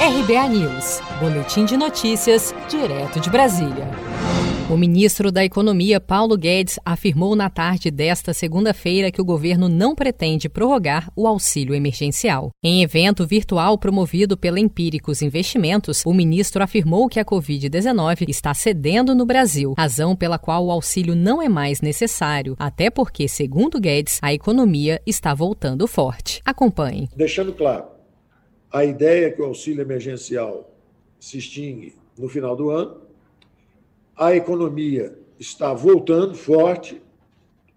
RBA News, Boletim de Notícias, direto de Brasília. O ministro da Economia, Paulo Guedes, afirmou na tarde desta segunda-feira que o governo não pretende prorrogar o auxílio emergencial. Em evento virtual promovido pela Empíricos Investimentos, o ministro afirmou que a Covid-19 está cedendo no Brasil, razão pela qual o auxílio não é mais necessário, até porque, segundo Guedes, a economia está voltando forte. Acompanhe. Deixando claro, a ideia é que o auxílio emergencial se extingue no final do ano a economia está voltando forte,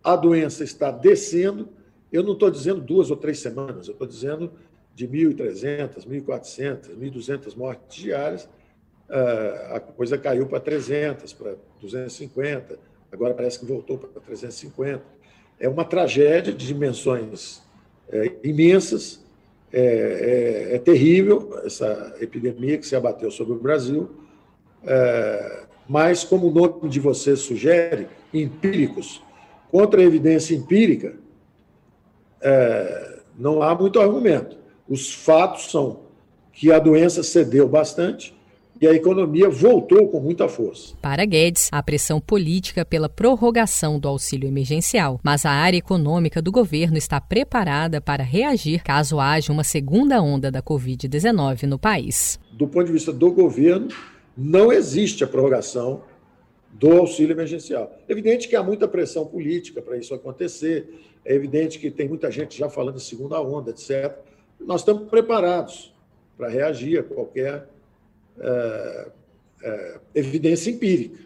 a doença está descendo. Eu não estou dizendo duas ou três semanas, eu estou dizendo de 1.300, 1.400, 1.200 mortes diárias. Ah, a coisa caiu para 300, para 250, agora parece que voltou para 350. É uma tragédia de dimensões é, imensas, é, é, é, terrível essa epidemia que se abateu sobre o Brasil. É, mas, como o nome de você sugere, empíricos, contra a evidência empírica, é, não há muito argumento. Os fatos são que a doença cedeu bastante e a economia voltou com muita força. Para Guedes, a pressão política pela prorrogação do auxílio emergencial, mas a área econômica do governo está preparada para reagir caso haja uma segunda onda da Covid-19 no país. Do ponto de vista do governo, não existe a prorrogação do auxílio emergencial. É evidente que há muita pressão política para isso acontecer, é evidente que tem muita gente já falando de segunda onda, etc. Nós estamos preparados para reagir a qualquer é, é, evidência empírica.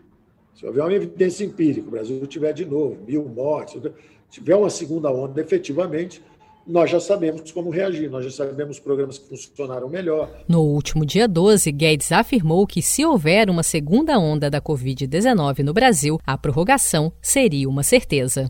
Se houver uma evidência empírica, o Brasil tiver de novo mil mortes, tiver uma segunda onda efetivamente, nós já sabemos como reagir, nós já sabemos programas que funcionaram melhor. No último dia 12, Guedes afirmou que se houver uma segunda onda da Covid-19 no Brasil, a prorrogação seria uma certeza.